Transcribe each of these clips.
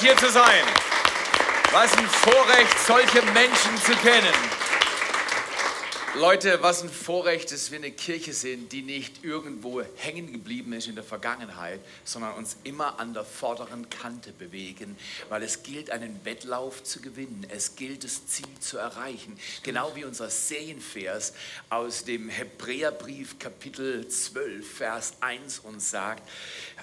hier zu sein. Was ein Vorrecht, solche Menschen zu kennen. Leute, was ein Vorrecht, dass wir eine Kirche sind, die nicht irgendwo hängen geblieben ist in der Vergangenheit, sondern uns immer an der vorderen Kante bewegen, weil es gilt, einen Wettlauf zu gewinnen. Es gilt, das Ziel zu erreichen. Genau wie unser Serienvers aus dem Hebräerbrief Kapitel 12, Vers 1 uns sagt.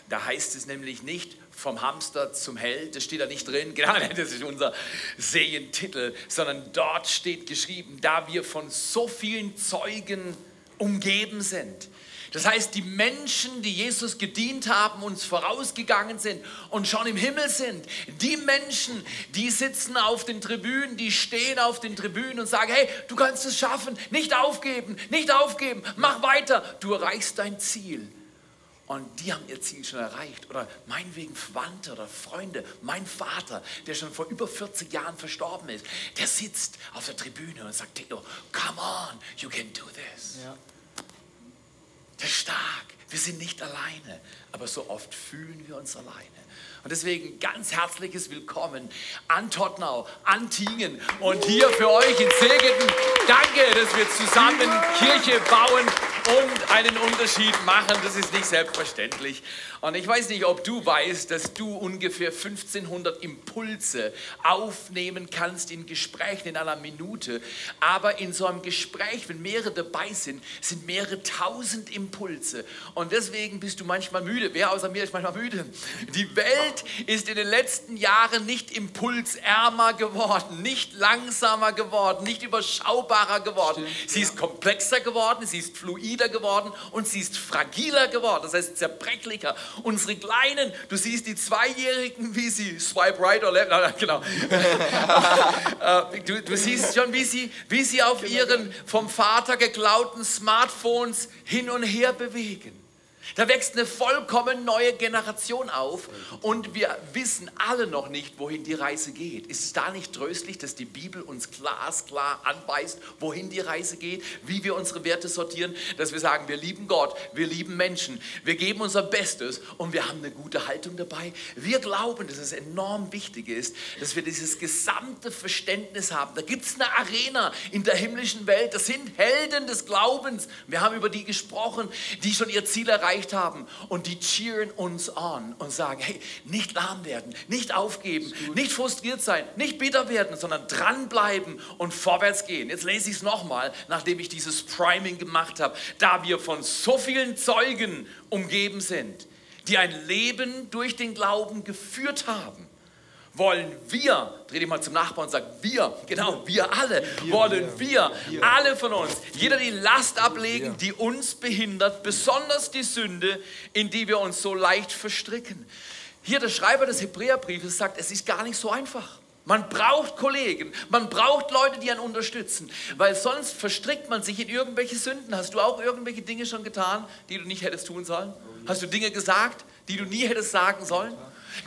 Da heißt es nämlich nicht, vom Hamster zum Held, das steht da nicht drin, genau, das ist unser Serientitel, sondern dort steht geschrieben, da wir von so vielen Zeugen umgeben sind. Das heißt, die Menschen, die Jesus gedient haben, uns vorausgegangen sind und schon im Himmel sind, die Menschen, die sitzen auf den Tribünen, die stehen auf den Tribünen und sagen, hey, du kannst es schaffen, nicht aufgeben, nicht aufgeben, mach weiter, du erreichst dein Ziel. Und die haben ihr Ziel schon erreicht. Oder meinetwegen Verwandte oder Freunde. Mein Vater, der schon vor über 40 Jahren verstorben ist, der sitzt auf der Tribüne und sagt, Theo, come on, you can do this. Ja. Der ist stark. Wir sind nicht alleine. Aber so oft fühlen wir uns alleine. Und deswegen ganz herzliches Willkommen an Tottenau, an Tingen und hier für euch in Segeten. Danke, dass wir zusammen Kirche bauen und einen Unterschied machen. Das ist nicht selbstverständlich. Und ich weiß nicht, ob du weißt, dass du ungefähr 1500 Impulse aufnehmen kannst in Gesprächen in einer Minute. Aber in so einem Gespräch, wenn mehrere dabei sind, sind mehrere tausend Impulse. Und deswegen bist du manchmal müde. Wer außer mir ist manchmal müde? Die Welt ist in den letzten Jahren nicht impulsärmer geworden, nicht langsamer geworden, nicht überschaubarer geworden. Stimmt, sie ist komplexer geworden, sie ist fluider geworden und sie ist fragiler geworden. Das heißt zerbrechlicher. Unsere Kleinen, du siehst die Zweijährigen, wie sie swipe right or left, nein, genau. Äh, du, du, siehst schon, wie sie, wie sie auf genau. ihren vom Vater geklauten Smartphones hin und her bewegen. Da wächst eine vollkommen neue Generation auf und wir wissen alle noch nicht, wohin die Reise geht. Ist es da nicht tröstlich, dass die Bibel uns glasklar anweist, wohin die Reise geht, wie wir unsere Werte sortieren, dass wir sagen, wir lieben Gott, wir lieben Menschen, wir geben unser Bestes und wir haben eine gute Haltung dabei. Wir glauben, dass es enorm wichtig ist, dass wir dieses gesamte Verständnis haben. Da gibt es eine Arena in der himmlischen Welt, das sind Helden des Glaubens. Wir haben über die gesprochen, die schon ihr Ziel erreicht erreicht haben. Und die cheeren uns an und sagen, hey, nicht lahm werden, nicht aufgeben, nicht frustriert sein, nicht bitter werden, sondern dranbleiben und vorwärts gehen. Jetzt lese ich es nochmal, nachdem ich dieses Priming gemacht habe, da wir von so vielen Zeugen umgeben sind, die ein Leben durch den Glauben geführt haben wollen wir, dreh dich mal zum Nachbarn und sag, wir, genau, wir alle, wir, wollen wir, wir, alle von uns, jeder die Last ablegen, die uns behindert, besonders die Sünde, in die wir uns so leicht verstricken. Hier der Schreiber des Hebräerbriefes sagt, es ist gar nicht so einfach. Man braucht Kollegen, man braucht Leute, die einen unterstützen, weil sonst verstrickt man sich in irgendwelche Sünden. Hast du auch irgendwelche Dinge schon getan, die du nicht hättest tun sollen? Hast du Dinge gesagt, die du nie hättest sagen sollen?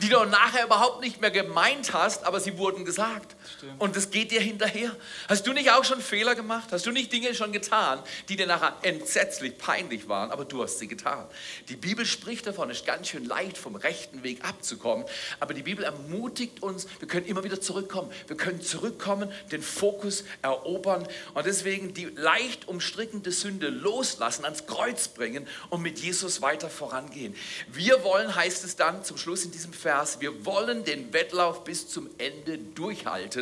Die du nachher überhaupt nicht mehr gemeint hast, aber sie wurden gesagt. Und es geht dir hinterher. Hast du nicht auch schon Fehler gemacht? Hast du nicht Dinge schon getan, die dir nachher entsetzlich peinlich waren, aber du hast sie getan? Die Bibel spricht davon, es ist ganz schön leicht, vom rechten Weg abzukommen, aber die Bibel ermutigt uns, wir können immer wieder zurückkommen. Wir können zurückkommen, den Fokus erobern und deswegen die leicht umstrickende Sünde loslassen, ans Kreuz bringen und mit Jesus weiter vorangehen. Wir wollen, heißt es dann zum Schluss in diesem Vers, wir wollen den Wettlauf bis zum Ende durchhalten.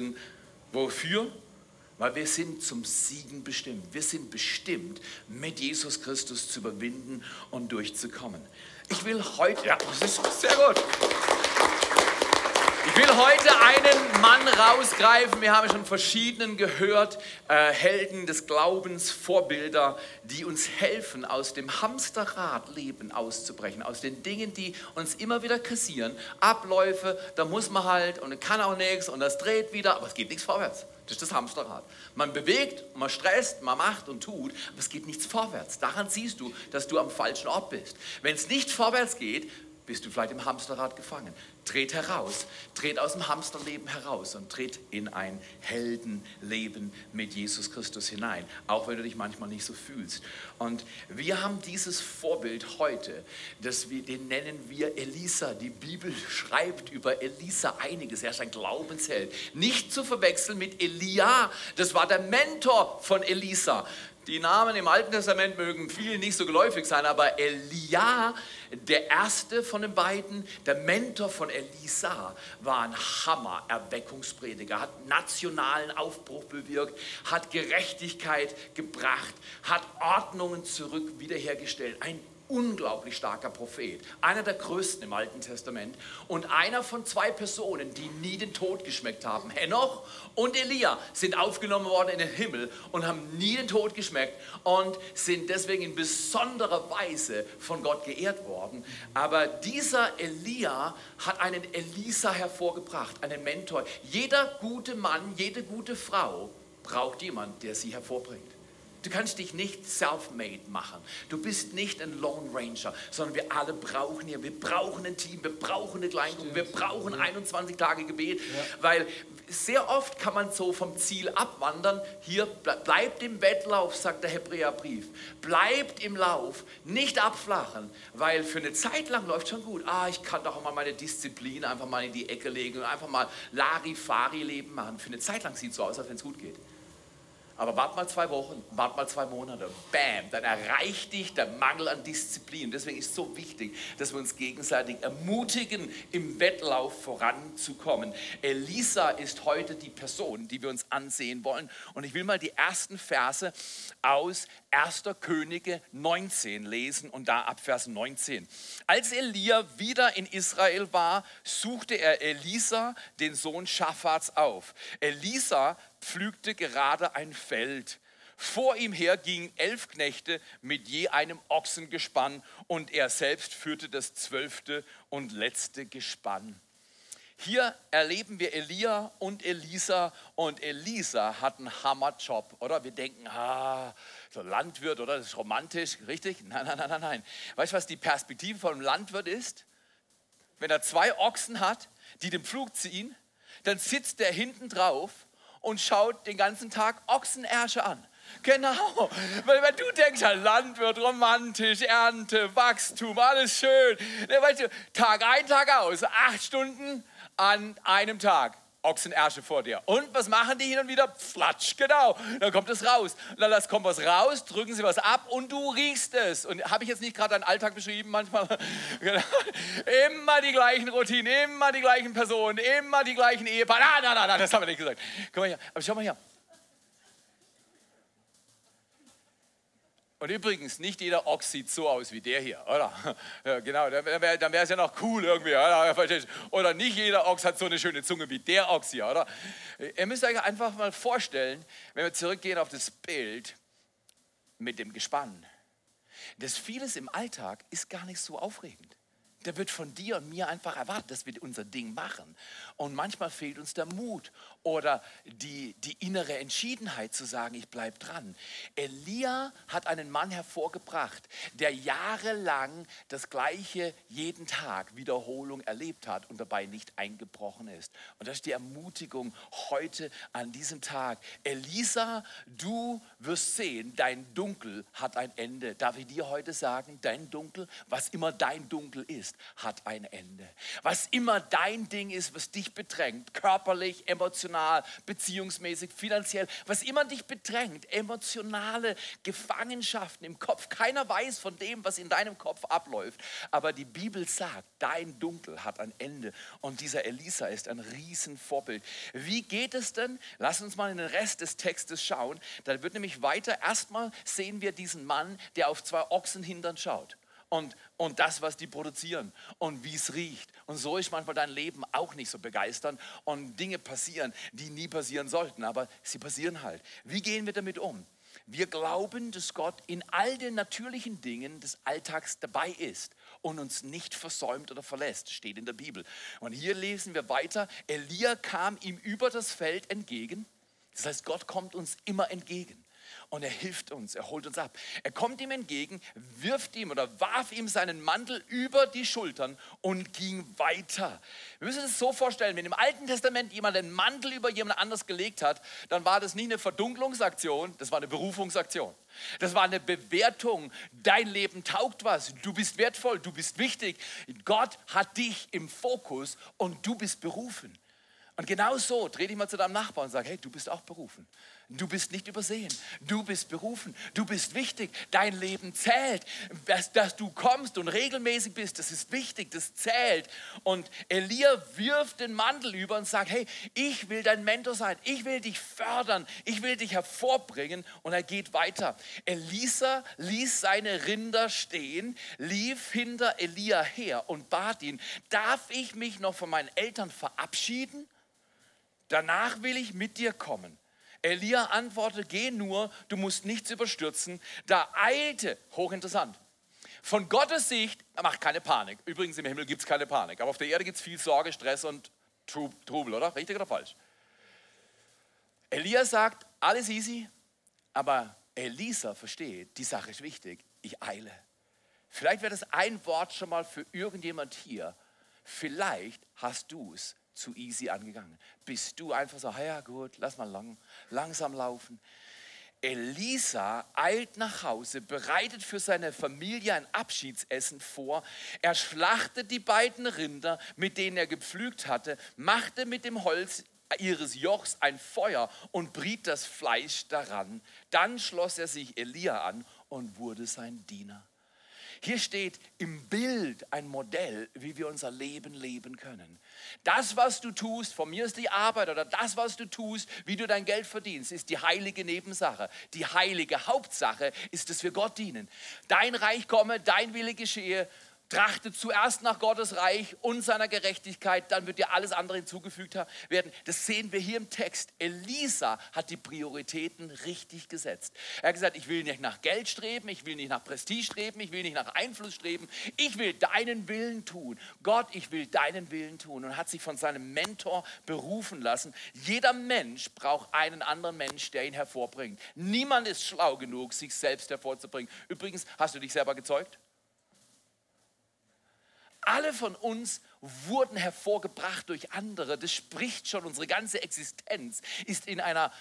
Wofür? Weil wir sind zum Siegen bestimmt. Wir sind bestimmt, mit Jesus Christus zu überwinden und durchzukommen. Ich will heute, ja, das ist sehr gut. Ich will heute einen Mann rausgreifen. Wir haben schon verschiedenen gehört, äh, Helden des Glaubens, Vorbilder, die uns helfen, aus dem Hamsterradleben auszubrechen, aus den Dingen, die uns immer wieder kassieren. Abläufe, da muss man halt und kann auch nichts und das dreht wieder, aber es geht nichts vorwärts. Das ist das Hamsterrad. Man bewegt, man stresst, man macht und tut, aber es geht nichts vorwärts. Daran siehst du, dass du am falschen Ort bist. Wenn es nicht vorwärts geht, bist du vielleicht im Hamsterrad gefangen. Tret heraus, tret aus dem Hamsterleben heraus und tritt in ein Heldenleben mit Jesus Christus hinein, auch wenn du dich manchmal nicht so fühlst. Und wir haben dieses Vorbild heute, das wir, den nennen wir Elisa. Die Bibel schreibt über Elisa einiges. Er ist ein Glaubensheld. Nicht zu verwechseln mit Elia, das war der Mentor von Elisa. Die Namen im Alten Testament mögen vielen nicht so geläufig sein, aber Elia, der erste von den beiden, der Mentor von Elisa, war ein Hammer-Erweckungsprediger, hat nationalen Aufbruch bewirkt, hat Gerechtigkeit gebracht, hat Ordnungen zurück wiederhergestellt. Ein unglaublich starker Prophet, einer der größten im Alten Testament und einer von zwei Personen, die nie den Tod geschmeckt haben. Henoch und Elia sind aufgenommen worden in den Himmel und haben nie den Tod geschmeckt und sind deswegen in besonderer Weise von Gott geehrt worden. Aber dieser Elia hat einen Elisa hervorgebracht, einen Mentor. Jeder gute Mann, jede gute Frau braucht jemand, der sie hervorbringt. Du kannst dich nicht self-made machen. Du bist nicht ein Lone Ranger, sondern wir alle brauchen hier, wir brauchen ein Team, wir brauchen eine Kleingruppe, wir brauchen 21 Tage Gebet, ja. weil sehr oft kann man so vom Ziel abwandern. Hier bleibt im Wettlauf, sagt der Hebräerbrief. Bleibt im Lauf, nicht abflachen, weil für eine Zeit lang läuft schon gut. Ah, ich kann doch auch mal meine Disziplin einfach mal in die Ecke legen und einfach mal Larifari-Leben machen. Für eine Zeit lang sieht es so aus, als wenn es gut geht. Aber wart mal zwei Wochen, wart mal zwei Monate, bam, dann erreicht dich der Mangel an Disziplin. Deswegen ist es so wichtig, dass wir uns gegenseitig ermutigen, im Wettlauf voranzukommen. Elisa ist heute die Person, die wir uns ansehen wollen. Und ich will mal die ersten Verse aus 1. Könige 19 lesen und da ab Vers 19. Als Elia wieder in Israel war, suchte er Elisa, den Sohn Schaffats, auf. Elisa pflügte gerade ein Feld. Vor ihm her gingen elf Knechte mit je einem Ochsengespann und er selbst führte das zwölfte und letzte Gespann. Hier erleben wir Elia und Elisa und Elisa hat einen Hammerjob, oder? Wir denken, ah, so Landwirt, oder? Das ist romantisch, richtig? Nein, nein, nein, nein, nein. Weißt du, was die Perspektive von einem Landwirt ist? Wenn er zwei Ochsen hat, die den Pflug ziehen, dann sitzt der hinten drauf und schaut den ganzen Tag Ochsenersche an. Genau, weil wenn du denkst, ja, Landwirt, romantisch, Ernte, Wachstum, alles schön. Weißt du, Tag ein, Tag aus, acht Stunden an einem Tag. Ochsenersche vor dir. Und was machen die hin und wieder? Flatsch, genau. Dann kommt es raus. Und dann kommt was raus, drücken sie was ab und du riechst es. Und habe ich jetzt nicht gerade deinen Alltag beschrieben manchmal? Genau. Immer die gleichen Routinen, immer die gleichen Personen, immer die gleichen Ehepaare. Nein, nein, nein, das haben wir nicht gesagt. Guck mal hier. Aber schau mal hier. Und übrigens, nicht jeder Ochs sieht so aus wie der hier, oder? Ja, genau, dann wäre es ja noch cool irgendwie, oder? Oder nicht jeder Ochs hat so eine schöne Zunge wie der Ochs hier, oder? Ihr müsst euch einfach mal vorstellen, wenn wir zurückgehen auf das Bild mit dem Gespann, das vieles im Alltag ist gar nicht so aufregend. Da wird von dir und mir einfach erwartet, dass wir unser Ding machen. Und manchmal fehlt uns der Mut oder die, die innere Entschiedenheit zu sagen, ich bleibe dran. Elia hat einen Mann hervorgebracht, der jahrelang das Gleiche jeden Tag, Wiederholung erlebt hat und dabei nicht eingebrochen ist. Und das ist die Ermutigung heute an diesem Tag. Elisa, du wirst sehen, dein Dunkel hat ein Ende. Darf ich dir heute sagen, dein Dunkel, was immer dein Dunkel ist, ist, hat ein Ende. Was immer dein Ding ist, was dich bedrängt, körperlich, emotional, beziehungsmäßig, finanziell, was immer dich bedrängt, emotionale Gefangenschaften im Kopf. Keiner weiß von dem, was in deinem Kopf abläuft. Aber die Bibel sagt, dein Dunkel hat ein Ende. Und dieser Elisa ist ein Riesenvorbild. Wie geht es denn? Lass uns mal in den Rest des Textes schauen. Da wird nämlich weiter, erstmal sehen wir diesen Mann, der auf zwei Ochsenhindern schaut und, und das, was die produzieren und wie es riecht. Und so ist manchmal dein Leben auch nicht so begeisternd und Dinge passieren, die nie passieren sollten, aber sie passieren halt. Wie gehen wir damit um? Wir glauben, dass Gott in all den natürlichen Dingen des Alltags dabei ist und uns nicht versäumt oder verlässt, steht in der Bibel. Und hier lesen wir weiter, Elia kam ihm über das Feld entgegen. Das heißt, Gott kommt uns immer entgegen. Und er hilft uns, er holt uns ab. Er kommt ihm entgegen, wirft ihm oder warf ihm seinen Mantel über die Schultern und ging weiter. Wir müssen es so vorstellen, wenn im Alten Testament jemand den Mantel über jemand anders gelegt hat, dann war das nicht eine Verdunklungsaktion, das war eine Berufungsaktion. Das war eine Bewertung. Dein Leben taugt was. Du bist wertvoll, du bist wichtig. Gott hat dich im Fokus und du bist berufen. Und genau so dreh dich mal zu deinem Nachbarn und sag, hey, du bist auch berufen. Du bist nicht übersehen. Du bist berufen. Du bist wichtig. Dein Leben zählt. Dass, dass, du kommst und regelmäßig bist, das ist wichtig, das zählt. Und Elia wirft den Mantel über und sagt, hey, ich will dein Mentor sein. Ich will dich fördern. Ich will dich hervorbringen. Und er geht weiter. Elisa ließ seine Rinder stehen, lief hinter Elia her und bat ihn, darf ich mich noch von meinen Eltern verabschieden? Danach will ich mit dir kommen. Elia antwortete, geh nur, du musst nichts überstürzen. Da eilte, hochinteressant, von Gottes Sicht, macht keine Panik. Übrigens im Himmel gibt es keine Panik, aber auf der Erde gibt es viel Sorge, Stress und Trubel, oder? Richtig oder falsch? Elia sagt, alles easy, aber Elisa versteht, die Sache ist wichtig, ich eile. Vielleicht wäre das ein Wort schon mal für irgendjemand hier. Vielleicht hast du es zu easy angegangen. Bist du einfach so, ja gut, lass mal lang, langsam laufen. Elisa eilt nach Hause, bereitet für seine Familie ein Abschiedsessen vor. Er schlachtet die beiden Rinder, mit denen er gepflügt hatte, machte mit dem Holz ihres Jochs ein Feuer und briet das Fleisch daran. Dann schloss er sich Elia an und wurde sein Diener. Hier steht im Bild ein Modell, wie wir unser Leben leben können. Das, was du tust, von mir ist die Arbeit oder das, was du tust, wie du dein Geld verdienst, ist die heilige Nebensache. Die heilige Hauptsache ist, dass wir Gott dienen. Dein Reich komme, dein Wille geschehe Trachtet zuerst nach Gottes Reich und seiner Gerechtigkeit, dann wird dir alles andere hinzugefügt werden. Das sehen wir hier im Text. Elisa hat die Prioritäten richtig gesetzt. Er hat gesagt, ich will nicht nach Geld streben, ich will nicht nach Prestige streben, ich will nicht nach Einfluss streben, ich will deinen Willen tun. Gott, ich will deinen Willen tun und hat sich von seinem Mentor berufen lassen. Jeder Mensch braucht einen anderen Mensch, der ihn hervorbringt. Niemand ist schlau genug, sich selbst hervorzubringen. Übrigens, hast du dich selber gezeugt? Alle von uns wurden hervorgebracht durch andere. Das spricht schon, unsere ganze Existenz ist in einer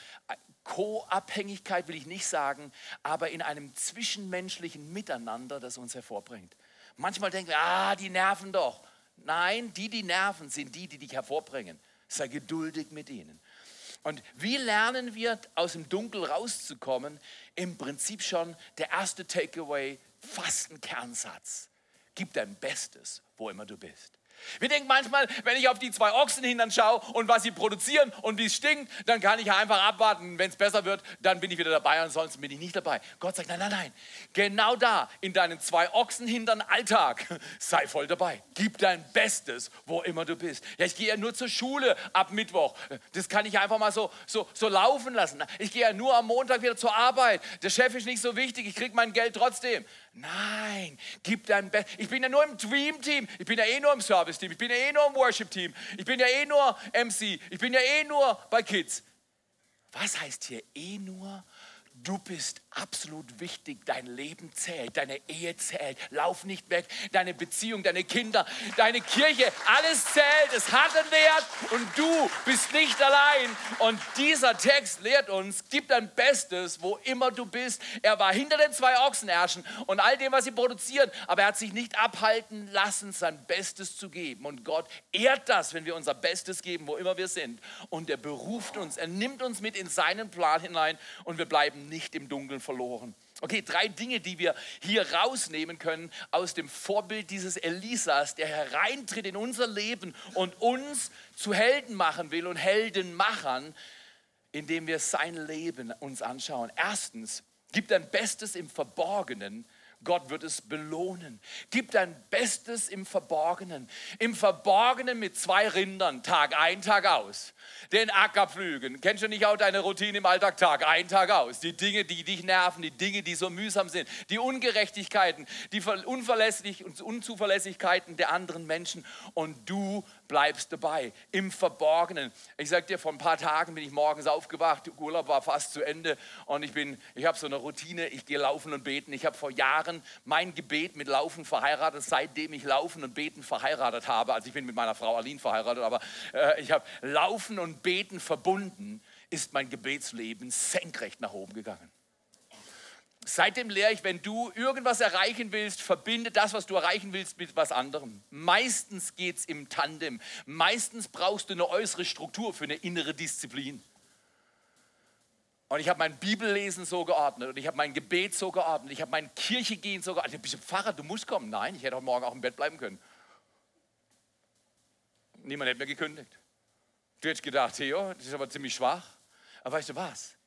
Co-Abhängigkeit, will ich nicht sagen, aber in einem zwischenmenschlichen Miteinander, das uns hervorbringt. Manchmal denken wir, ah, die nerven doch. Nein, die, die nerven, sind die, die dich hervorbringen. Sei geduldig mit ihnen. Und wie lernen wir, aus dem Dunkel rauszukommen? Im Prinzip schon der erste Takeaway, fast ein Kernsatz. Gib dein Bestes, wo immer du bist. Wir denken manchmal, wenn ich auf die zwei Ochsen hintern schaue und was sie produzieren und wie es stinkt, dann kann ich einfach abwarten. Wenn es besser wird, dann bin ich wieder dabei, ansonsten bin ich nicht dabei. Gott sagt, nein, nein, nein. Genau da, in deinen zwei Ochsen hintern Alltag, sei voll dabei. Gib dein Bestes, wo immer du bist. Ja, ich gehe ja nur zur Schule ab Mittwoch. Das kann ich einfach mal so, so, so laufen lassen. Ich gehe ja nur am Montag wieder zur Arbeit. Der Chef ist nicht so wichtig, ich kriege mein Geld trotzdem. Nein, gib dein Bestes. Ich bin ja nur im Dream-Team. Ich bin ja eh nur im Service-Team. Ich bin ja eh nur im Worship-Team. Ich bin ja eh nur MC. Ich bin ja eh nur bei Kids. Was heißt hier eh nur? Du bist absolut wichtig. Dein Leben zählt, deine Ehe zählt. Lauf nicht weg. Deine Beziehung, deine Kinder, deine Kirche, alles zählt. Es hat einen Wert und du bist nicht allein. Und dieser Text lehrt uns, gib dein Bestes, wo immer du bist. Er war hinter den zwei Ochsenärschen und all dem, was sie produzieren, aber er hat sich nicht abhalten lassen, sein Bestes zu geben. Und Gott ehrt das, wenn wir unser Bestes geben, wo immer wir sind. Und er beruft uns, er nimmt uns mit in seinen Plan hinein und wir bleiben nicht im Dunkeln verloren. Okay, drei Dinge, die wir hier rausnehmen können aus dem Vorbild dieses Elisas, der hereintritt in unser Leben und uns zu Helden machen will und Heldenmachern, indem wir sein Leben uns anschauen. Erstens, gib dein Bestes im Verborgenen. Gott wird es belohnen. Gib dein Bestes im Verborgenen. Im Verborgenen mit zwei Rindern, Tag ein, Tag aus. Den Acker pflügen. Kennst du nicht auch deine Routine im Alltag? Tag ein, Tag aus. Die Dinge, die dich nerven, die Dinge, die so mühsam sind, die Ungerechtigkeiten, die Unverlässlich und Unzuverlässigkeiten der anderen Menschen. Und du bleibst dabei, im Verborgenen. Ich sag dir, vor ein paar Tagen bin ich morgens aufgewacht, Urlaub war fast zu Ende und ich bin, ich habe so eine Routine, ich gehe laufen und beten. Ich habe vor Jahren mein Gebet mit Laufen verheiratet, seitdem ich Laufen und Beten verheiratet habe. Also ich bin mit meiner Frau Aline verheiratet, aber äh, ich habe Laufen und Beten verbunden, ist mein Gebetsleben senkrecht nach oben gegangen. Seitdem lehre ich, wenn du irgendwas erreichen willst, verbinde das, was du erreichen willst, mit was anderem. Meistens geht es im Tandem. Meistens brauchst du eine äußere Struktur für eine innere Disziplin. Und ich habe mein Bibellesen so geordnet und ich habe mein Gebet so geordnet, ich habe mein Kirchegehen so geordnet. Bist du Pfarrer, du musst kommen. Nein, ich hätte heute Morgen auch im Bett bleiben können. Niemand hätte mir gekündigt. Du hättest gedacht, Theo, das ist aber ziemlich schwach. Aber weißt du was?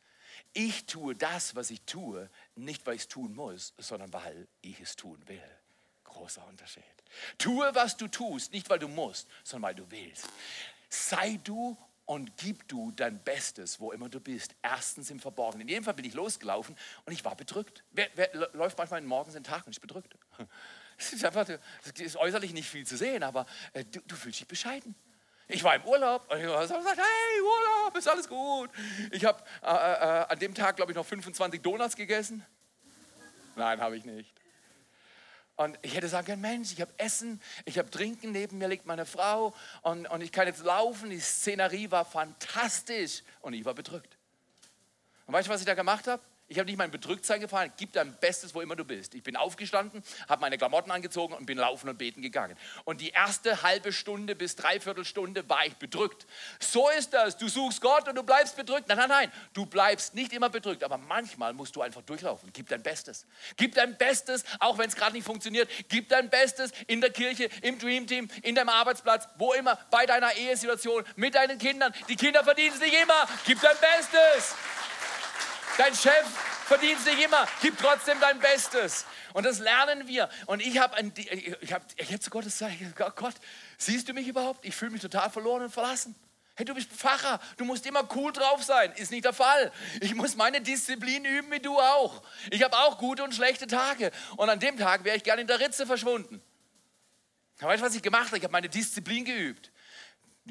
Ich tue das, was ich tue, nicht weil ich es tun muss, sondern weil ich es tun will. Großer Unterschied. Tue, was du tust, nicht weil du musst, sondern weil du willst. Sei du und gib du dein Bestes, wo immer du bist. Erstens im Verborgenen. In jedem Fall bin ich losgelaufen und ich war bedrückt. Wer, wer läuft manchmal morgens den Tag und ist bedrückt? Es ist einfach, es ist äußerlich nicht viel zu sehen, aber äh, du, du fühlst dich bescheiden. Ich war im Urlaub und ich habe gesagt, hey, Urlaub, ist alles gut. Ich habe äh, äh, an dem Tag, glaube ich, noch 25 Donuts gegessen. Nein, habe ich nicht. Und ich hätte sagen können, Mensch, ich habe Essen, ich habe Trinken, neben mir liegt meine Frau und, und ich kann jetzt laufen. Die Szenerie war fantastisch und ich war bedrückt. Und weißt du, was ich da gemacht habe? Ich habe nicht mein Bedrücktsein gefahren. Gib dein Bestes, wo immer du bist. Ich bin aufgestanden, habe meine Klamotten angezogen und bin laufen und beten gegangen. Und die erste halbe Stunde bis dreiviertel Stunde war ich bedrückt. So ist das. Du suchst Gott und du bleibst bedrückt. Nein, nein, nein. Du bleibst nicht immer bedrückt, aber manchmal musst du einfach durchlaufen. Gib dein Bestes. Gib dein Bestes, auch wenn es gerade nicht funktioniert. Gib dein Bestes in der Kirche, im Dream Team, in deinem Arbeitsplatz, wo immer, bei deiner Ehesituation, mit deinen Kindern. Die Kinder verdienen es nicht immer. Gib dein Bestes. Dein Chef verdient es nicht immer, gib trotzdem dein Bestes. Und das lernen wir. Und ich habe ich hab, jetzt zu Gottes sagen, Gott, siehst du mich überhaupt? Ich fühle mich total verloren und verlassen. Hey, du bist Pfarrer, du musst immer cool drauf sein. Ist nicht der Fall. Ich muss meine Disziplin üben, wie du auch. Ich habe auch gute und schlechte Tage. Und an dem Tag wäre ich gerne in der Ritze verschwunden. Weißt du, was ich gemacht habe? Ich habe meine Disziplin geübt.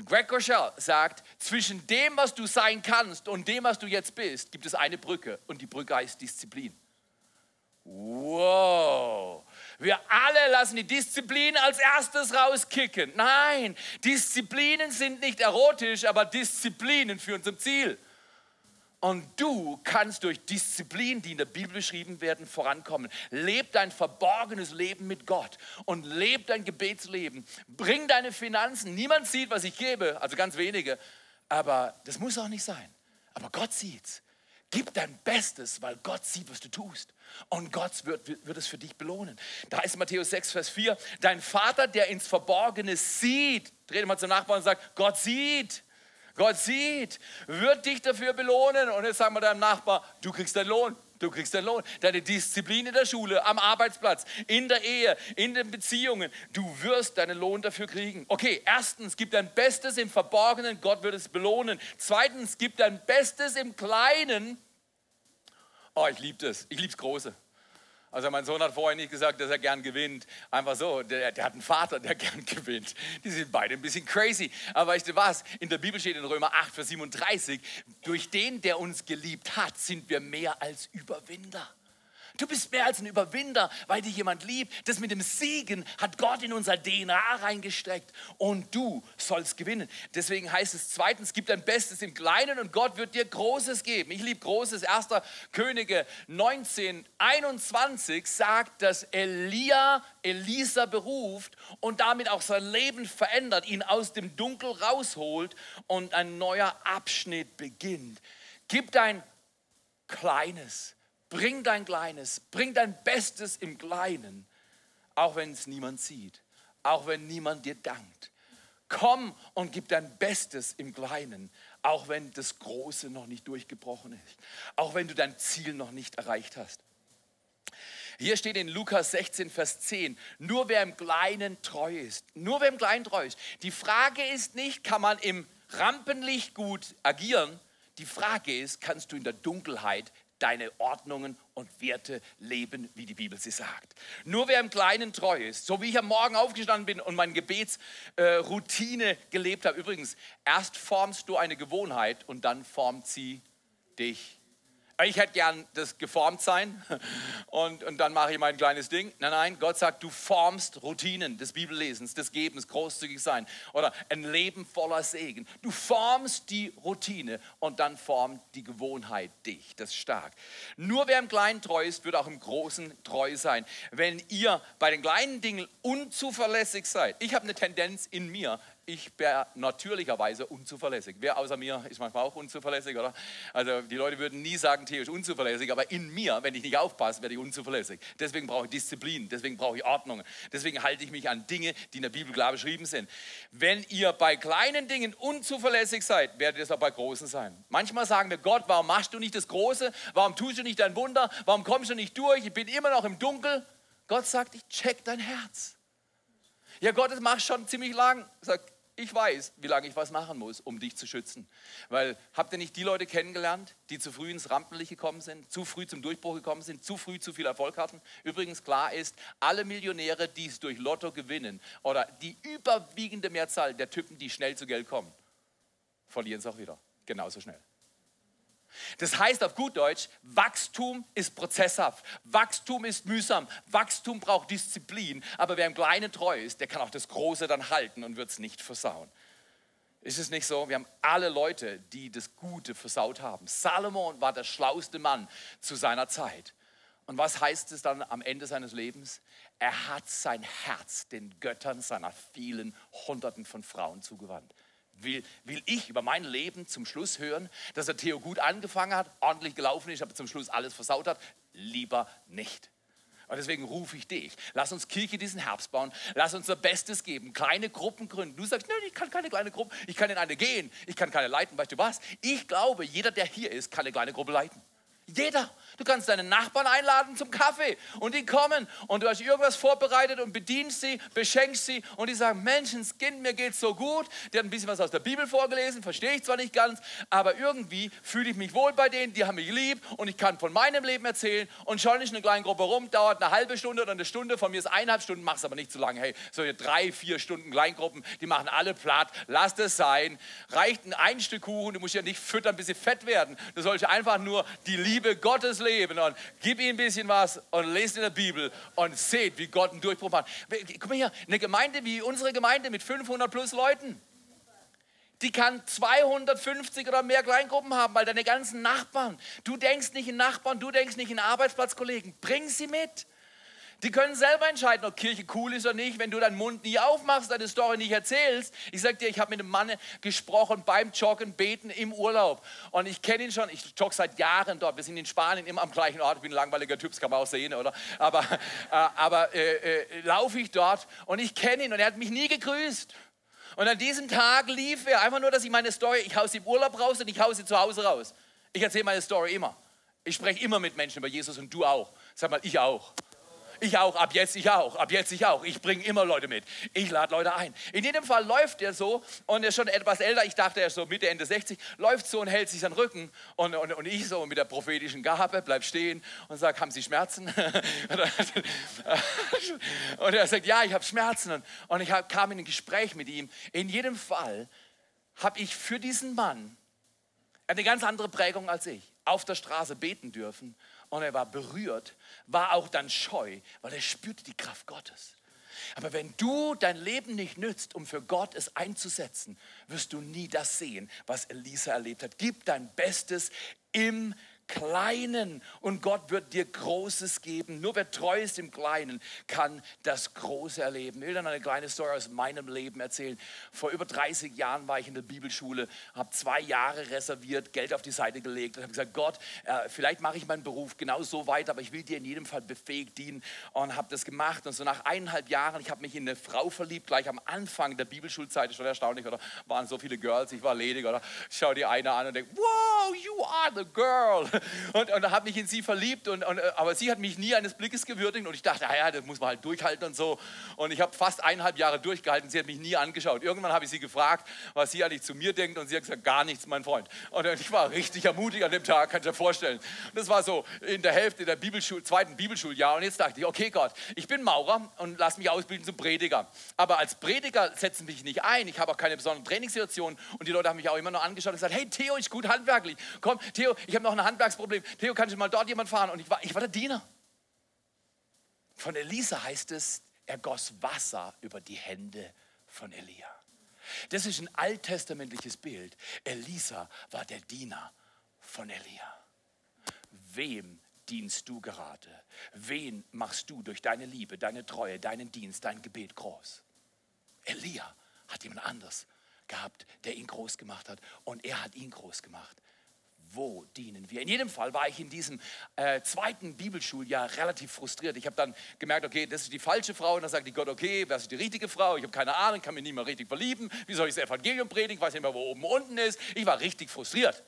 Greg Rochelle sagt, zwischen dem, was du sein kannst und dem, was du jetzt bist, gibt es eine Brücke und die Brücke heißt Disziplin. Wow. Wir alle lassen die Disziplin als erstes rauskicken. Nein, Disziplinen sind nicht erotisch, aber Disziplinen führen zum Ziel. Und du kannst durch Disziplin, die in der Bibel beschrieben werden, vorankommen. Leb dein verborgenes Leben mit Gott und leb dein Gebetsleben. Bring deine Finanzen. Niemand sieht, was ich gebe, also ganz wenige. Aber das muss auch nicht sein. Aber Gott sieht's. Gib dein Bestes, weil Gott sieht, was du tust. Und Gott wird, wird es für dich belohnen. Da ist Matthäus 6, Vers 4. Dein Vater, der ins Verborgene sieht, dreht mal zum Nachbarn und sagt, Gott sieht. Gott sieht, wird dich dafür belohnen. Und jetzt sagen wir deinem Nachbar, du kriegst deinen Lohn. Du kriegst deinen Lohn. Deine Disziplin in der Schule, am Arbeitsplatz, in der Ehe, in den Beziehungen. Du wirst deinen Lohn dafür kriegen. Okay, erstens, gib dein Bestes im Verborgenen, Gott wird es belohnen. Zweitens, gib dein Bestes im Kleinen. Oh, ich liebe das. Ich liebe das Große. Also mein Sohn hat vorher nicht gesagt, dass er gern gewinnt. Einfach so, der, der, hat einen Vater, der gern gewinnt. Die sind beide ein bisschen crazy. Aber weißt du was? In der Bibel steht in Römer 8, Vers 37, durch den, der uns geliebt hat, sind wir mehr als Überwinder. Du bist mehr als ein Überwinder, weil dich jemand liebt. Das mit dem Siegen hat Gott in unser DNA reingesteckt und du sollst gewinnen. Deswegen heißt es zweitens, gib dein Bestes im Kleinen und Gott wird dir Großes geben. Ich liebe Großes. Erster Könige 19, 21 sagt, dass Elia Elisa beruft und damit auch sein Leben verändert, ihn aus dem Dunkel rausholt und ein neuer Abschnitt beginnt. Gib dein Kleines Bring dein Kleines, bring dein Bestes im Kleinen, auch wenn es niemand sieht, auch wenn niemand dir dankt. Komm und gib dein Bestes im Kleinen, auch wenn das Große noch nicht durchgebrochen ist, auch wenn du dein Ziel noch nicht erreicht hast. Hier steht in Lukas 16, Vers 10, nur wer im Kleinen treu ist, nur wer im Kleinen treu ist. Die Frage ist nicht, kann man im Rampenlicht gut agieren? Die Frage ist, kannst du in der Dunkelheit deine Ordnungen und Werte leben, wie die Bibel sie sagt. Nur wer im Kleinen treu ist, so wie ich am Morgen aufgestanden bin und meine Gebetsroutine äh, gelebt habe. Übrigens, erst formst du eine Gewohnheit und dann formt sie dich ich hätte gern das geformt sein und, und dann mache ich mein kleines Ding. Nein, nein, Gott sagt, du formst Routinen des Bibellesens, des Gebens, großzügig sein oder ein Leben voller Segen. Du formst die Routine und dann formt die Gewohnheit dich. Das ist stark. Nur wer im Kleinen treu ist, wird auch im Großen treu sein. Wenn ihr bei den kleinen Dingen unzuverlässig seid, ich habe eine Tendenz in mir, ich bin natürlicherweise unzuverlässig. Wer außer mir ist manchmal auch unzuverlässig, oder? Also die Leute würden nie sagen, Theo ist unzuverlässig, aber in mir, wenn ich nicht aufpasse, werde ich unzuverlässig. Deswegen brauche ich Disziplin, deswegen brauche ich Ordnung, deswegen halte ich mich an Dinge, die in der Bibel klar beschrieben sind. Wenn ihr bei kleinen Dingen unzuverlässig seid, werdet ihr es auch bei großen sein. Manchmal sagen wir, Gott, warum machst du nicht das Große? Warum tust du nicht dein Wunder? Warum kommst du nicht durch? Ich bin immer noch im Dunkel. Gott sagt, ich check dein Herz. Ja, Gott, das machst schon ziemlich lang. Sagt, ich weiß, wie lange ich was machen muss, um dich zu schützen. Weil habt ihr nicht die Leute kennengelernt, die zu früh ins Rampenlicht gekommen sind, zu früh zum Durchbruch gekommen sind, zu früh zu viel Erfolg hatten? Übrigens klar ist, alle Millionäre, die es durch Lotto gewinnen oder die überwiegende Mehrzahl der Typen, die schnell zu Geld kommen, verlieren es auch wieder. Genauso schnell. Das heißt auf gut Deutsch, Wachstum ist prozesshaft, Wachstum ist mühsam, Wachstum braucht Disziplin, aber wer im Kleinen treu ist, der kann auch das Große dann halten und wird es nicht versauen. Ist es nicht so? Wir haben alle Leute, die das Gute versaut haben. Salomon war der schlauste Mann zu seiner Zeit. Und was heißt es dann am Ende seines Lebens? Er hat sein Herz den Göttern seiner vielen Hunderten von Frauen zugewandt. Will, will ich über mein Leben zum Schluss hören, dass der Theo gut angefangen hat, ordentlich gelaufen ist, aber zum Schluss alles versaut hat? Lieber nicht. Und deswegen rufe ich dich. Lass uns Kirche diesen Herbst bauen. Lass uns unser Bestes geben. Kleine Gruppen gründen. Du sagst, nein, ich kann keine kleine Gruppe. Ich kann in eine gehen. Ich kann keine leiten. Weißt du was? Ich glaube, jeder, der hier ist, kann eine kleine Gruppe leiten. Jeder. Du kannst deine Nachbarn einladen zum Kaffee und die kommen und du hast irgendwas vorbereitet und bedienst sie, beschenkst sie und die sagen, Menschenskind, mir geht's so gut. Die hat ein bisschen was aus der Bibel vorgelesen, verstehe ich zwar nicht ganz, aber irgendwie fühle ich mich wohl bei denen, die haben mich lieb und ich kann von meinem Leben erzählen und schon nicht eine kleine Gruppe rum, dauert eine halbe Stunde oder eine Stunde, von mir ist eineinhalb Stunden, mach's aber nicht zu lange. Hey, so drei, vier Stunden Kleingruppen, die machen alle platt, lass das sein. Reicht ein, ein Stück Kuchen, du musst ja nicht füttern, bis sie fett werden. Du sollst einfach nur die Liebe Gottes leben leben und gib ihm ein bisschen was und lest in der Bibel und seht, wie Gott einen Durchbruch macht. Guck mal hier, eine Gemeinde wie unsere Gemeinde mit 500 plus Leuten, die kann 250 oder mehr Kleingruppen haben, weil deine ganzen Nachbarn, du denkst nicht in Nachbarn, du denkst nicht in Arbeitsplatzkollegen, bring sie mit. Die können selber entscheiden, ob Kirche cool ist oder nicht, wenn du deinen Mund nie aufmachst, deine Story nicht erzählst. Ich sag dir, ich habe mit einem Mann gesprochen beim Joggen, Beten im Urlaub. Und ich kenne ihn schon, ich jogge seit Jahren dort. Wir sind in Spanien immer am gleichen Ort. Ich bin ein langweiliger Typ, das kann man auch sehen, oder? Aber, äh, aber äh, äh, laufe ich dort und ich kenne ihn und er hat mich nie gegrüßt. Und an diesem Tag lief er einfach nur, dass ich meine Story, ich haue sie im Urlaub raus und ich haue sie zu Hause raus. Ich erzähle meine Story immer. Ich spreche immer mit Menschen über Jesus und du auch. Sag mal, ich auch. Ich auch, ab jetzt ich auch, ab jetzt ich auch. Ich bringe immer Leute mit. Ich lade Leute ein. In jedem Fall läuft er so und er ist schon etwas älter. Ich dachte, er ist so Mitte, Ende 60. Läuft so und hält sich seinen Rücken. Und, und, und ich so mit der prophetischen Gabe bleib stehen und sage, haben Sie Schmerzen? und er sagt, ja, ich habe Schmerzen. Und ich kam in ein Gespräch mit ihm. In jedem Fall habe ich für diesen Mann eine ganz andere Prägung als ich auf der Straße beten dürfen und er war berührt, war auch dann scheu, weil er spürte die Kraft Gottes. Aber wenn du dein Leben nicht nützt, um für Gott es einzusetzen, wirst du nie das sehen, was Elisa erlebt hat. Gib dein Bestes im Kleinen und Gott wird dir Großes geben. Nur wer treu ist im Kleinen, kann das Große erleben. Ich will dann eine kleine Story aus meinem Leben erzählen. Vor über 30 Jahren war ich in der Bibelschule, habe zwei Jahre reserviert, Geld auf die Seite gelegt und habe gesagt, Gott, äh, vielleicht mache ich meinen Beruf genau so weiter, aber ich will dir in jedem Fall befähigt dienen und habe das gemacht. Und so nach eineinhalb Jahren, ich habe mich in eine Frau verliebt, gleich am Anfang der Bibelschulzeit, ist schon erstaunlich, oder waren so viele Girls, ich war ledig, oder schau die eine an und denke, wow, you are the girl. Und, und habe mich in sie verliebt. Und, und, aber sie hat mich nie eines Blickes gewürdigt und ich dachte, naja, das muss man halt durchhalten und so. Und ich habe fast eineinhalb Jahre durchgehalten. Sie hat mich nie angeschaut. Irgendwann habe ich sie gefragt, was sie eigentlich zu mir denkt und sie hat gesagt, gar nichts, mein Freund. Und ich war richtig ermutigt an dem Tag, kannst du dir vorstellen. Das war so in der Hälfte der Bibelschul zweiten Bibelschuljahr. Und jetzt dachte ich, okay Gott, ich bin Maurer und lass mich ausbilden zum Prediger. Aber als Prediger setzen mich nicht ein. Ich habe auch keine besonderen Trainingssituationen. Und die Leute haben mich auch immer noch angeschaut und gesagt, hey Theo, ich gut handwerklich. Komm, Theo, ich habe noch ein Handwerksproblem. Theo, kannst du mal dort jemand fahren? Und ich war, ich war der Diener. Von Elisa heißt es, er goss Wasser über die Hände von Elia. Das ist ein alttestamentliches Bild. Elisa war der Diener von Elia. Wem dienst du gerade? Wen machst du durch deine Liebe, deine Treue, deinen Dienst, dein Gebet groß? Elia hat jemand anders gehabt, der ihn groß gemacht hat und er hat ihn groß gemacht. Wo dienen wir? In jedem Fall war ich in diesem äh, zweiten Bibelschuljahr relativ frustriert. Ich habe dann gemerkt, okay, das ist die falsche Frau. Und dann sagt die Gott, okay, wer ist die richtige Frau? Ich habe keine Ahnung, kann mich nicht mehr richtig verlieben. Wie soll ich das Evangelium predigen? Ich weiß nicht mehr, wo oben und unten ist. Ich war richtig frustriert.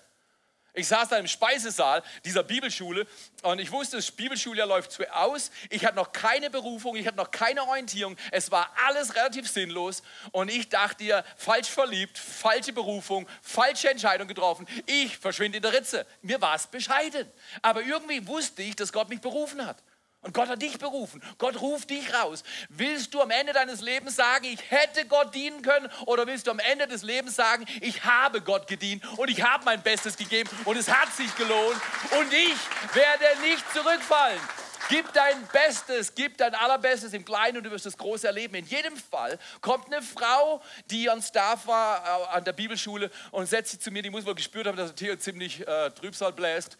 Ich saß da im Speisesaal dieser Bibelschule und ich wusste, Bibelschuljahr läuft zu aus. Ich hatte noch keine Berufung, ich hatte noch keine Orientierung. Es war alles relativ sinnlos und ich dachte dir, falsch verliebt, falsche Berufung, falsche Entscheidung getroffen. Ich verschwinde in der Ritze. Mir war es bescheiden. Aber irgendwie wusste ich, dass Gott mich berufen hat. Und Gott hat dich berufen. Gott ruft dich raus. Willst du am Ende deines Lebens sagen, ich hätte Gott dienen können? Oder willst du am Ende des Lebens sagen, ich habe Gott gedient und ich habe mein Bestes gegeben und es hat sich gelohnt und ich werde nicht zurückfallen? Gib dein Bestes, gib dein Allerbestes im Kleinen und du wirst das Große erleben. In jedem Fall kommt eine Frau, die an Staff war äh, an der Bibelschule und setzt sich zu mir, die muss wohl gespürt haben, dass der Theo ziemlich äh, Trübsal bläst.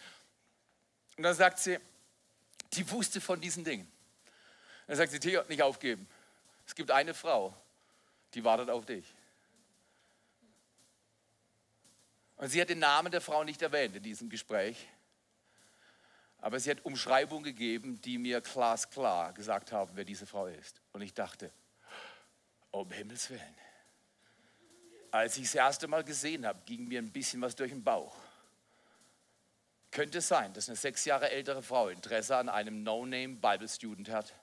Und dann sagt sie, die wusste von diesen Dingen. Dann sagt sie, Theo, nicht aufgeben. Es gibt eine Frau, die wartet auf dich. Und sie hat den Namen der Frau nicht erwähnt in diesem Gespräch. Aber sie hat Umschreibungen gegeben, die mir glasklar gesagt haben, wer diese Frau ist. Und ich dachte, um Himmels Willen. Als ich das erste Mal gesehen habe, ging mir ein bisschen was durch den Bauch. Könnte sein, dass eine sechs Jahre ältere Frau Interesse an einem No-Name Bible Student hat?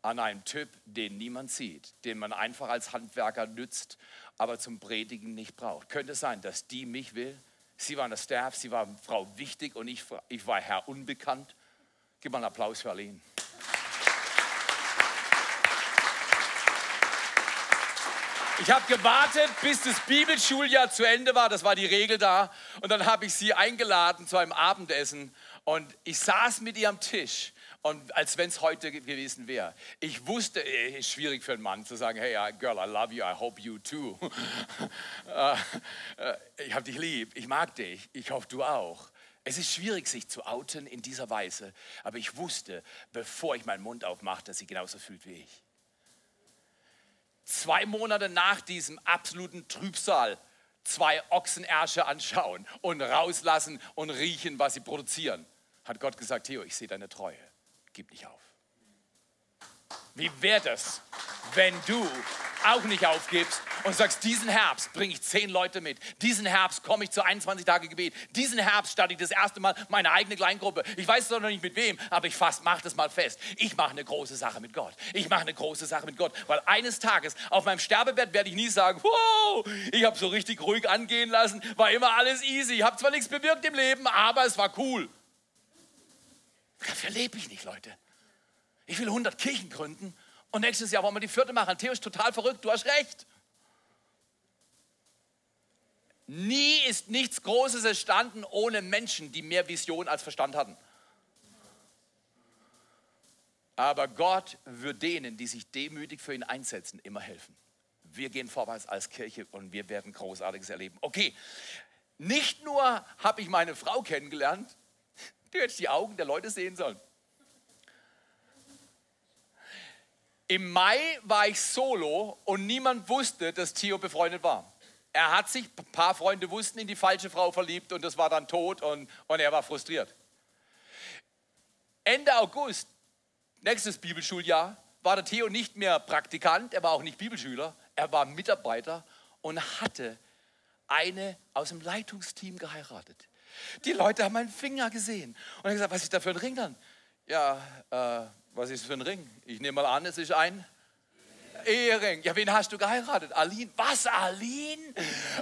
An einem Typ, den niemand sieht, den man einfach als Handwerker nützt, aber zum Predigen nicht braucht. Könnte es sein, dass die mich will? Sie war in der Staff, sie war Frau wichtig und ich, ich war Herr unbekannt. Gib mal einen Applaus für Aline. Ich habe gewartet, bis das Bibelschuljahr zu Ende war. Das war die Regel da. Und dann habe ich sie eingeladen zu einem Abendessen. Und ich saß mit ihr am Tisch. Und als wenn es heute gewesen wäre. Ich wusste, es äh, ist schwierig für einen Mann zu sagen, hey, girl, I love you, I hope you too. Äh, äh, ich habe dich lieb, ich mag dich, ich hoffe du auch. Es ist schwierig, sich zu outen in dieser Weise. Aber ich wusste, bevor ich meinen Mund aufmachte, dass sie genauso fühlt wie ich zwei Monate nach diesem absoluten Trübsal zwei Ochsenersche anschauen und rauslassen und riechen, was sie produzieren, hat Gott gesagt, Theo, ich sehe deine Treue, gib nicht auf. Wie wäre das, wenn du auch nicht aufgibst und sagst, diesen Herbst bringe ich zehn Leute mit. Diesen Herbst komme ich zu 21 Tage Gebet. Diesen Herbst starte ich das erste Mal meine eigene Kleingruppe. Ich weiß noch nicht mit wem, aber ich mache das mal fest. Ich mache eine große Sache mit Gott. Ich mache eine große Sache mit Gott, weil eines Tages auf meinem Sterbebett werde ich nie sagen, wow, ich habe so richtig ruhig angehen lassen, war immer alles easy. Ich habe zwar nichts bewirkt im Leben, aber es war cool. Dafür lebe ich nicht, Leute. Ich will 100 Kirchen gründen und nächstes Jahr wollen wir die vierte machen. Theo ist total verrückt, du hast recht. Nie ist nichts Großes entstanden ohne Menschen, die mehr Vision als Verstand hatten. Aber Gott wird denen, die sich demütig für ihn einsetzen, immer helfen. Wir gehen vorwärts als Kirche und wir werden Großartiges erleben. Okay, nicht nur habe ich meine Frau kennengelernt, die hätte die Augen der Leute sehen sollen. Im Mai war ich solo und niemand wusste, dass Theo befreundet war. Er hat sich, ein paar Freunde wussten, in die falsche Frau verliebt und das war dann tot und, und er war frustriert. Ende August, nächstes Bibelschuljahr, war der Theo nicht mehr Praktikant, er war auch nicht Bibelschüler, er war Mitarbeiter und hatte eine aus dem Leitungsteam geheiratet. Die Leute haben meinen Finger gesehen. Und hat gesagt, was ist da für ein Ring dann? Ja, äh, was ist für ein Ring? Ich nehme mal an, es ist ein Ehering. Ja, wen hast du geheiratet? Aline. Was, Aline?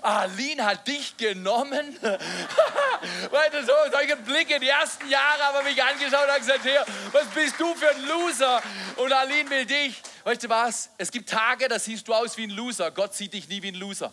Aline hat dich genommen? weißt du, so, solche Blicke, die ersten Jahre haben mich angeschaut und gesagt, hey, was bist du für ein Loser? Und Aline will dich. Weißt du was? Es gibt Tage, da siehst du aus wie ein Loser. Gott sieht dich nie wie ein Loser.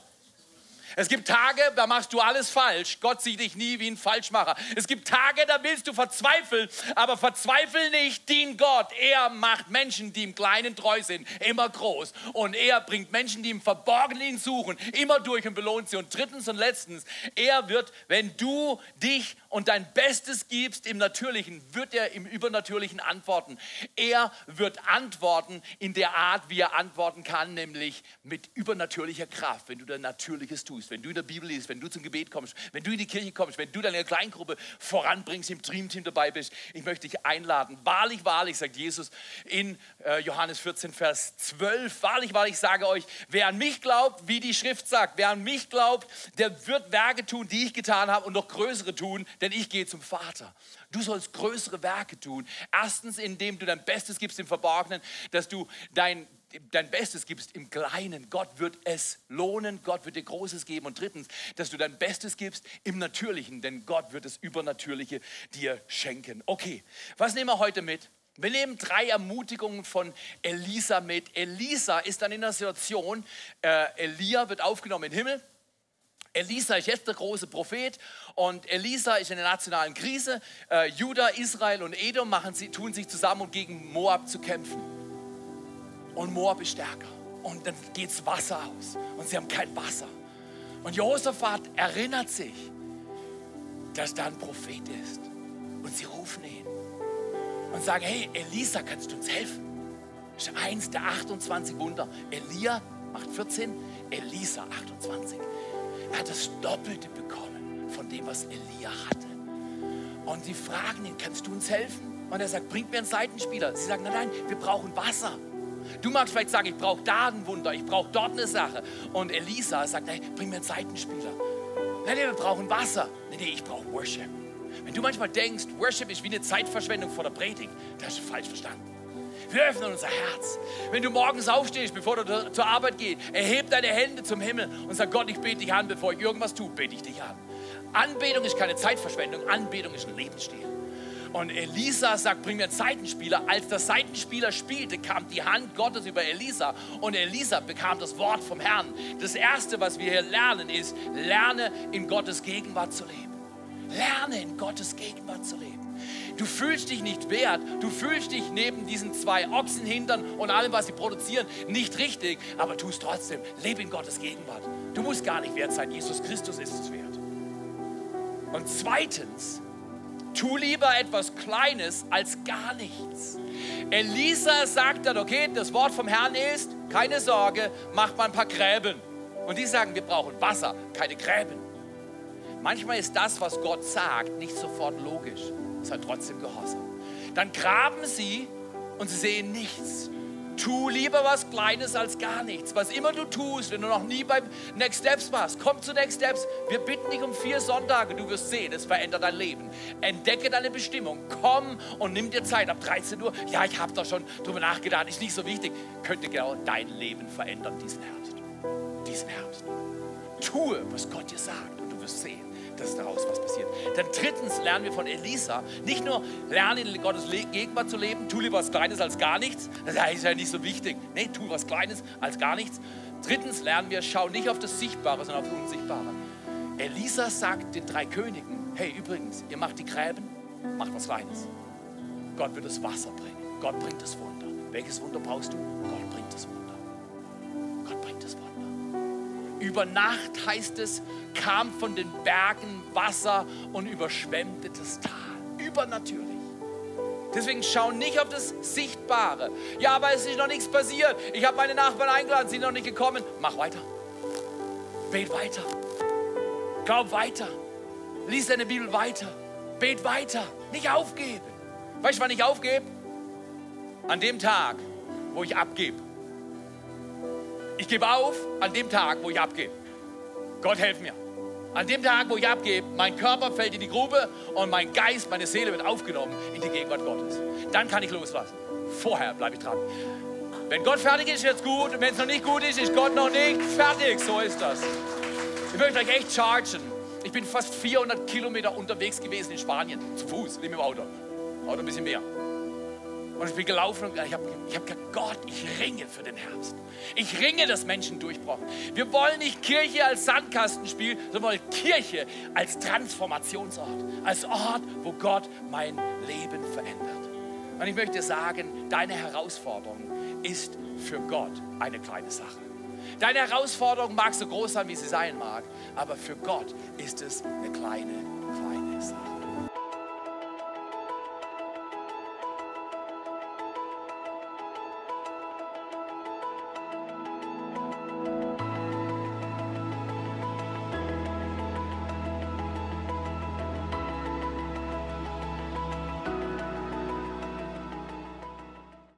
Es gibt Tage, da machst du alles falsch. Gott sieht dich nie wie ein Falschmacher. Es gibt Tage, da willst du verzweifeln, aber verzweifel nicht, dien Gott. Er macht Menschen, die im Kleinen treu sind, immer groß. Und er bringt Menschen, die im Verborgenen ihn suchen, immer durch und belohnt sie. Und drittens und letztens, er wird, wenn du dich und dein Bestes gibst im Natürlichen, wird er im Übernatürlichen antworten. Er wird antworten in der Art, wie er antworten kann, nämlich mit übernatürlicher Kraft, wenn du dein Natürliches tust, wenn du in der Bibel liest, wenn du zum Gebet kommst, wenn du in die Kirche kommst, wenn du deine Kleingruppe voranbringst, im Dreamteam dabei bist. Ich möchte dich einladen. Wahrlich, wahrlich, sagt Jesus in äh, Johannes 14, Vers 12. Wahrlich, wahrlich, sage euch, wer an mich glaubt, wie die Schrift sagt, wer an mich glaubt, der wird Werke tun, die ich getan habe und noch größere tun, denn ich gehe zum Vater. Du sollst größere Werke tun. Erstens, indem du dein Bestes gibst im Verborgenen, dass du dein, dein Bestes gibst im Kleinen. Gott wird es lohnen, Gott wird dir Großes geben. Und drittens, dass du dein Bestes gibst im Natürlichen, denn Gott wird das Übernatürliche dir schenken. Okay, was nehmen wir heute mit? Wir nehmen drei Ermutigungen von Elisa mit. Elisa ist dann in der Situation, äh, Elia wird aufgenommen in den Himmel. Elisa ist jetzt der große Prophet und Elisa ist in der nationalen Krise. Äh, Juda, Israel und Edom machen sie, tun sich zusammen, um gegen Moab zu kämpfen. Und Moab ist stärker. Und dann geht das Wasser aus und sie haben kein Wasser. Und Josaphat erinnert sich, dass da ein Prophet ist. Und sie rufen ihn und sagen, hey, Elisa, kannst du uns helfen? Das ist eins der 28 Wunder. Elia macht 14, Elisa 28. Er hat das Doppelte bekommen von dem, was Elia hatte. Und sie fragen ihn, kannst du uns helfen? Und er sagt, bringt mir einen Seitenspieler. Sie sagen, nein, nein, wir brauchen Wasser. Du magst vielleicht sagen, ich brauche da ein Wunder, ich brauche dort eine Sache. Und Elisa sagt, nein, bring mir einen Seitenspieler. Nein, nein, wir brauchen Wasser. Nein, nein, ich brauche Worship. Wenn du manchmal denkst, Worship ist wie eine Zeitverschwendung vor der Predigt, das hast du falsch verstanden. Wir öffnen unser Herz. Wenn du morgens aufstehst, bevor du zur Arbeit gehst, erheb deine Hände zum Himmel und sag, Gott, ich bete dich an, bevor ich irgendwas tue, bete ich dich an. Anbetung ist keine Zeitverschwendung, Anbetung ist ein Lebensstil. Und Elisa sagt, bring mir einen Seitenspieler. Als der Seitenspieler spielte, kam die Hand Gottes über Elisa und Elisa bekam das Wort vom Herrn. Das Erste, was wir hier lernen, ist, lerne in Gottes Gegenwart zu leben. Lerne in Gottes Gegenwart zu leben. Du fühlst dich nicht wert. Du fühlst dich neben diesen zwei Ochsenhintern und allem, was sie produzieren, nicht richtig. Aber tu es trotzdem. Lebe in Gottes Gegenwart. Du musst gar nicht wert sein. Jesus Christus ist es wert. Und zweitens, tu lieber etwas Kleines als gar nichts. Elisa sagt dann, okay, das Wort vom Herrn ist, keine Sorge, mach mal ein paar Gräben. Und die sagen, wir brauchen Wasser, keine Gräben. Manchmal ist das, was Gott sagt, nicht sofort logisch seid trotzdem gehorsam. Dann graben sie und sie sehen nichts. Tu lieber was Kleines als gar nichts. Was immer du tust, wenn du noch nie beim Next Steps warst, komm zu Next Steps. Wir bitten dich um vier Sonntage. Du wirst sehen, es verändert dein Leben. Entdecke deine Bestimmung. Komm und nimm dir Zeit ab 13 Uhr. Ja, ich habe da schon drüber nachgedacht. Ist nicht so wichtig. Könnte genau dein Leben verändern diesen Herbst. Diesen Herbst. Tue, was Gott dir sagt und du wirst sehen dass daraus was passiert. Dann drittens lernen wir von Elisa, nicht nur lernen in Gottes Gegenwart zu leben, tu lieber was Kleines als gar nichts, das ist ja nicht so wichtig. Nee, tu was Kleines als gar nichts. Drittens lernen wir, schau nicht auf das Sichtbare, sondern auf das Unsichtbare. Elisa sagt den drei Königen, hey übrigens, ihr macht die Gräben, macht was Kleines. Gott wird das Wasser bringen. Gott bringt das Wunder. Welches Wunder brauchst du? Gott bringt das Wunder. Über Nacht heißt es, kam von den Bergen Wasser und überschwemmte das Tal. Übernatürlich. Deswegen schau nicht auf das Sichtbare. Ja, aber es ist noch nichts passiert. Ich habe meine Nachbarn eingeladen, sie sind noch nicht gekommen. Mach weiter. Bet weiter. Glaub weiter. Lies deine Bibel weiter. Bet weiter. Nicht aufgeben. Weißt du, wann ich aufgebe? An dem Tag, wo ich abgebe. Ich gebe auf an dem Tag, wo ich abgebe. Gott helf mir. An dem Tag, wo ich abgebe, mein Körper fällt in die Grube und mein Geist, meine Seele wird aufgenommen in die Gegenwart Gottes. Dann kann ich loslassen. Vorher bleibe ich dran. Wenn Gott fertig ist, ist gut. Und wenn es noch nicht gut ist, ist Gott noch nicht fertig. So ist das. Ich möchte euch echt chargen. Ich bin fast 400 Kilometer unterwegs gewesen in Spanien. Zu Fuß, nicht mit dem Auto. Auto ein bisschen mehr. Und ich bin gelaufen und ich habe ich hab gesagt, Gott, ich ringe für den Herbst. Ich ringe, dass Menschen durchbrochen. Wir wollen nicht Kirche als Sandkastenspiel, sondern wollen Kirche als Transformationsort. Als Ort, wo Gott mein Leben verändert. Und ich möchte sagen, deine Herausforderung ist für Gott eine kleine Sache. Deine Herausforderung mag so groß sein, wie sie sein mag, aber für Gott ist es eine kleine, kleine Sache.